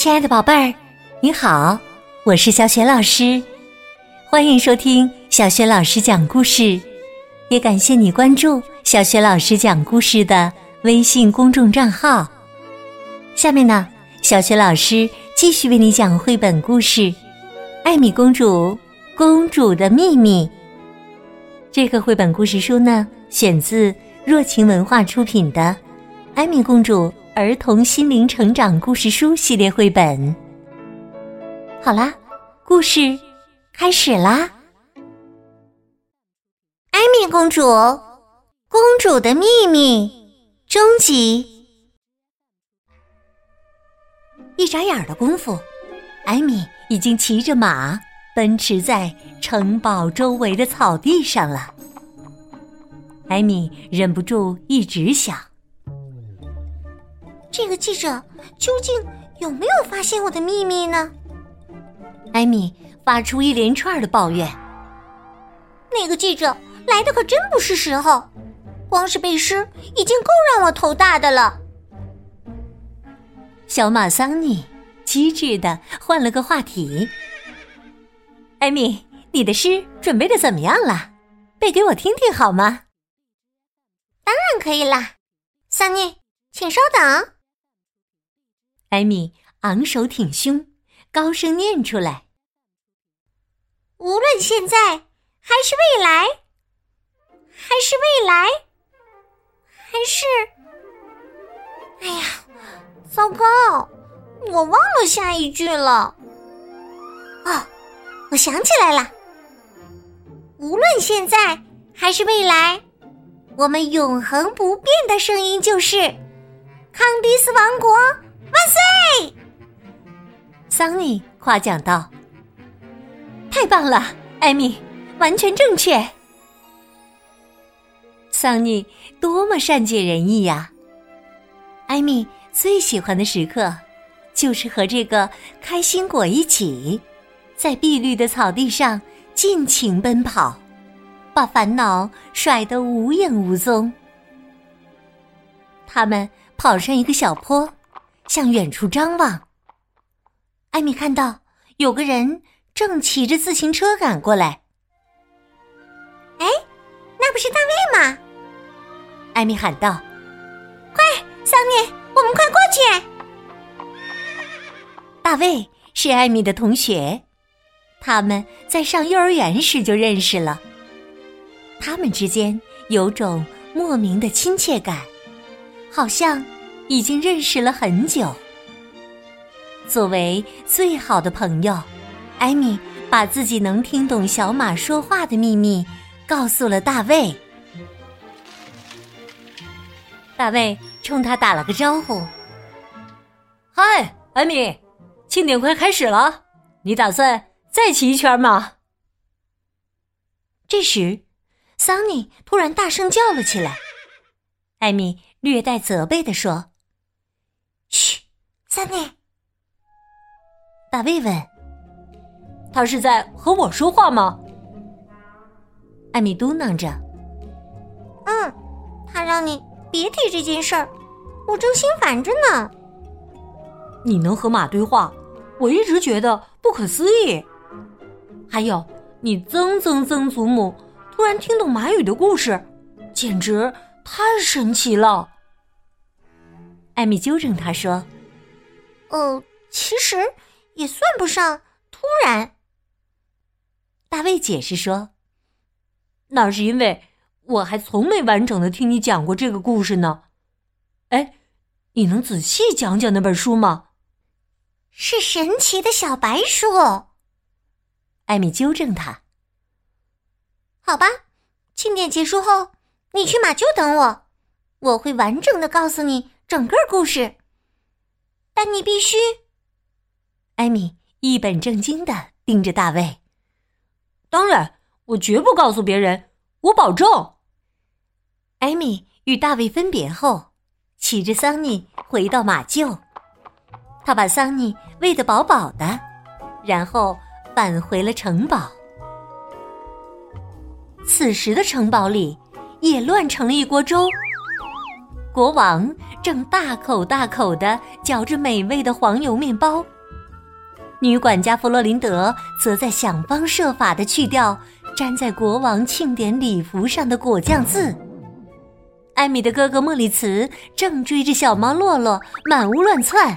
亲爱的宝贝儿，你好，我是小雪老师，欢迎收听小雪老师讲故事，也感谢你关注小雪老师讲故事的微信公众账号。下面呢，小雪老师继续为你讲绘本故事《艾米公主公主的秘密》。这个绘本故事书呢，选自若晴文化出品的《艾米公主》。儿童心灵成长故事书系列绘本。好啦，故事开始啦！艾米公主，公主的秘密，终极。一眨眼的功夫，艾米已经骑着马奔驰在城堡周围的草地上了。艾米忍不住一直想。这个记者究竟有没有发现我的秘密呢？艾米发出一连串的抱怨。那个记者来的可真不是时候，光是背诗已经够让我头大的了。小马桑尼机智的换了个话题：“艾米，你的诗准备的怎么样了？背给我听听好吗？”“当然可以啦，桑尼，请稍等。”艾米昂首挺胸，高声念出来：“无论现在还是未来，还是未来，还是……哎呀，糟糕！我忘了下一句了。哦，我想起来了。无论现在还是未来，我们永恒不变的声音就是康迪斯王国。”万岁！桑尼夸奖道：“太棒了，艾米，完全正确。”桑尼多么善解人意呀！艾米最喜欢的时刻，就是和这个开心果一起，在碧绿的草地上尽情奔跑，把烦恼甩得无影无踪。他们跑上一个小坡。向远处张望，艾米看到有个人正骑着自行车赶过来。哎，那不是大卫吗？艾米喊道：“快，桑尼，我们快过去！”大卫是艾米的同学，他们在上幼儿园时就认识了。他们之间有种莫名的亲切感，好像……已经认识了很久。作为最好的朋友，艾米把自己能听懂小马说话的秘密告诉了大卫。大卫冲他打了个招呼：“嗨，艾米，庆典快开始了，你打算再骑一圈吗？”这时，桑尼突然大声叫了起来。艾米略带责备的说。嘘，三妹，大卫问：“他是在和我说话吗？”艾米嘟囔着：“嗯，他让你别提这件事儿，我正心烦着呢。”你能和马对话，我一直觉得不可思议。还有，你曾曾曾祖母突然听懂马语的故事，简直太神奇了。艾米纠正他说。呃，其实也算不上突然。大卫解释说：“那是因为我还从没完整的听你讲过这个故事呢。哎，你能仔细讲讲那本书吗？”是神奇的小白鼠。艾米纠正他：“好吧，庆典结束后，你去马厩等我，我会完整的告诉你整个故事。”但你必须，艾米一本正经的盯着大卫。当然，我绝不告诉别人，我保证。艾米与大卫分别后，骑着桑尼回到马厩，他把桑尼喂得饱饱的，然后返回了城堡。此时的城堡里也乱成了一锅粥。国王正大口大口的嚼着美味的黄油面包，女管家弗洛林德则在想方设法的去掉粘在国王庆典礼服上的果酱渍。艾米的哥哥莫里茨正追着小猫洛洛满屋乱窜，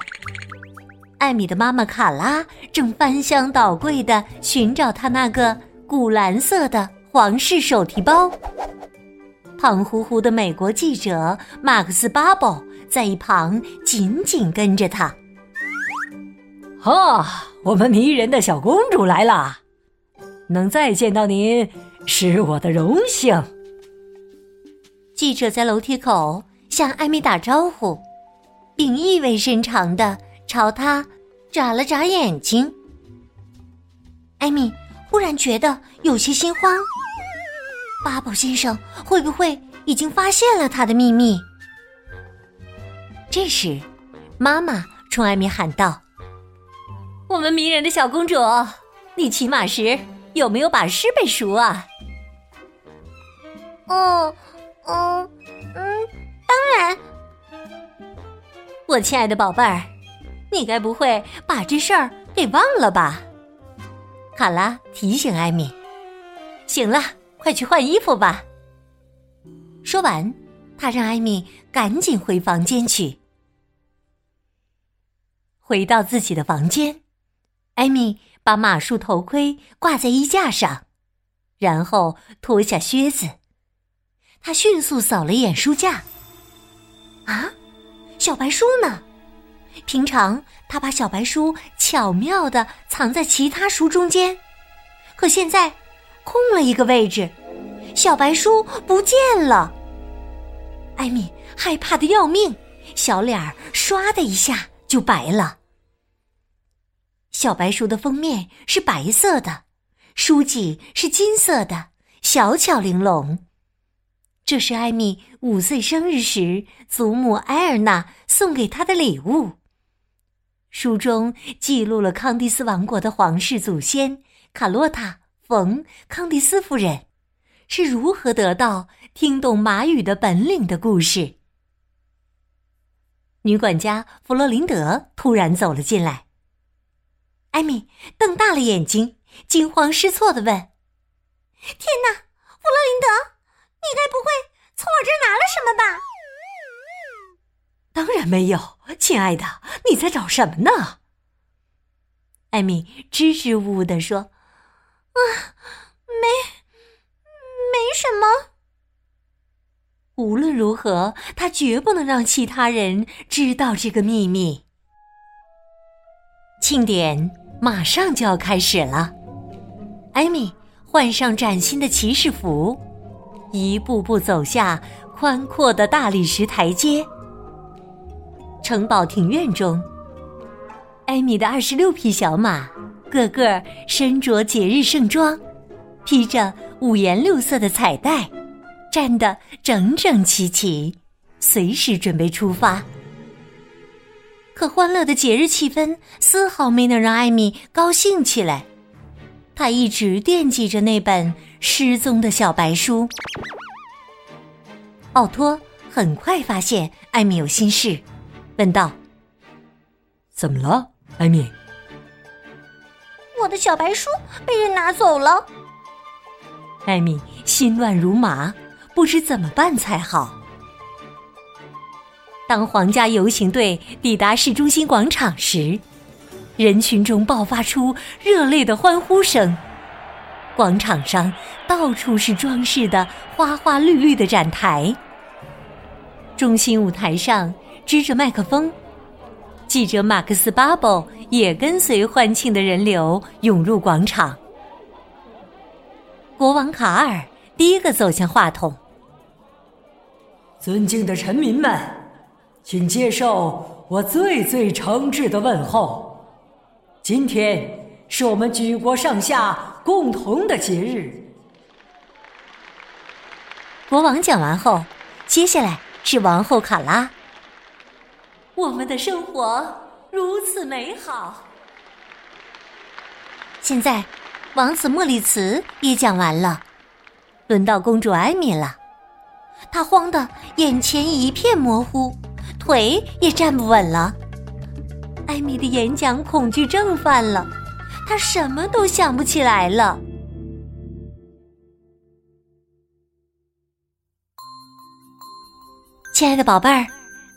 艾米的妈妈卡拉正翻箱倒柜的寻找她那个古蓝色的皇室手提包。胖乎乎的美国记者马克思·巴宝在一旁紧紧跟着他。哈，我们迷人的小公主来啦！能再见到您是我的荣幸。记者在楼梯口向艾米打招呼，并意味深长的朝她眨了眨眼睛。艾米忽然觉得有些心慌。巴宝先生会不会已经发现了他的秘密？这时，妈妈冲艾米喊道：“我们迷人的小公主，你骑马时有没有把诗背熟啊？”“哦，嗯，嗯，当然。”“我亲爱的宝贝儿，你该不会把这事儿给忘了吧？”卡拉提醒艾米：“行了。”快去换衣服吧。说完，他让艾米赶紧回房间去。回到自己的房间，艾米把马术头盔挂在衣架上，然后脱下靴子。他迅速扫了一眼书架。啊，小白书呢？平常他把小白书巧妙的藏在其他书中间，可现在。空了一个位置，小白书不见了。艾米害怕的要命，小脸儿唰的一下就白了。小白书的封面是白色的，书脊是金色的，小巧玲珑。这是艾米五岁生日时祖母埃尔娜送给她的礼物。书中记录了康蒂斯王国的皇室祖先卡洛塔。冯康蒂斯夫人是如何得到听懂马语的本领的故事。女管家弗洛林德突然走了进来，艾米瞪大了眼睛，惊慌失措的问：“天哪，弗洛林德，你该不会从我这儿拿了什么吧？”“当然没有，亲爱的，你在找什么呢？”艾米支支吾吾的说。啊，没，没什么。无论如何，他绝不能让其他人知道这个秘密。庆典马上就要开始了，艾米换上崭新的骑士服，一步步走下宽阔的大理石台阶。城堡庭院中，艾米的二十六匹小马。个个身着节日盛装，披着五颜六色的彩带，站得整整齐齐，随时准备出发。可欢乐的节日气氛丝毫没能让艾米高兴起来，她一直惦记着那本失踪的小白书。奥托很快发现艾米有心事，问道：“怎么了，艾米？”我的小白书被人拿走了，艾米心乱如麻，不知怎么办才好。当皇家游行队抵达市中心广场时，人群中爆发出热烈的欢呼声。广场上到处是装饰的花花绿绿的展台，中心舞台上支着麦克风。记者马克思·巴宝也跟随欢庆的人流涌入广场。国王卡尔第一个走向话筒：“尊敬的臣民们，请接受我最最诚挚的问候。今天是我们举国上下共同的节日。”国王讲完后，接下来是王后卡拉。我们的生活如此美好。现在，王子莫里茨也讲完了，轮到公主艾米了。她慌得眼前一片模糊，腿也站不稳了。艾米的演讲恐惧症犯了，她什么都想不起来了。亲爱的宝贝儿，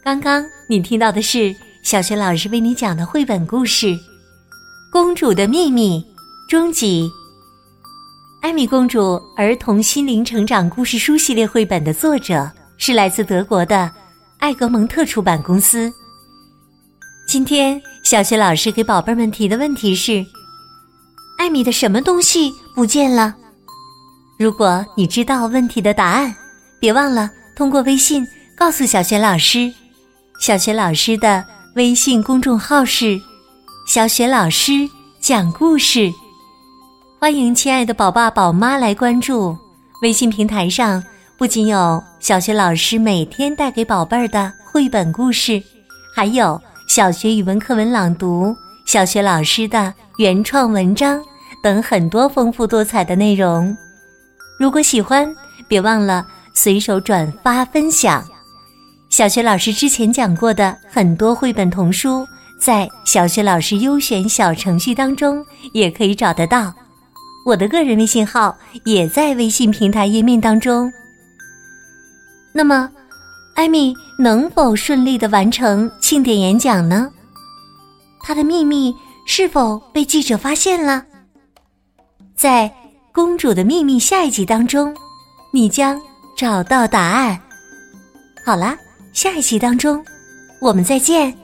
刚刚你听到的是小学老师为你讲的绘本故事《公主的秘密》终极。艾米公主儿童心灵成长故事书系列绘本的作者是来自德国的艾格蒙特出版公司。今天，小学老师给宝贝们提的问题是：艾米的什么东西不见了？如果你知道问题的答案，别忘了通过微信告诉小学老师。小学老师的微信公众号是“小雪老师讲故事”，欢迎亲爱的宝爸宝妈来关注。微信平台上不仅有小学老师每天带给宝贝儿的绘本故事，还有。小学语文课文朗读、小学老师的原创文章等很多丰富多彩的内容。如果喜欢，别忘了随手转发分享。小学老师之前讲过的很多绘本童书，在小学老师优选小程序当中也可以找得到。我的个人微信号也在微信平台页面当中。那么。艾米能否顺利的完成庆典演讲呢？她的秘密是否被记者发现了？在《公主的秘密》下一集当中，你将找到答案。好啦，下一期当中，我们再见。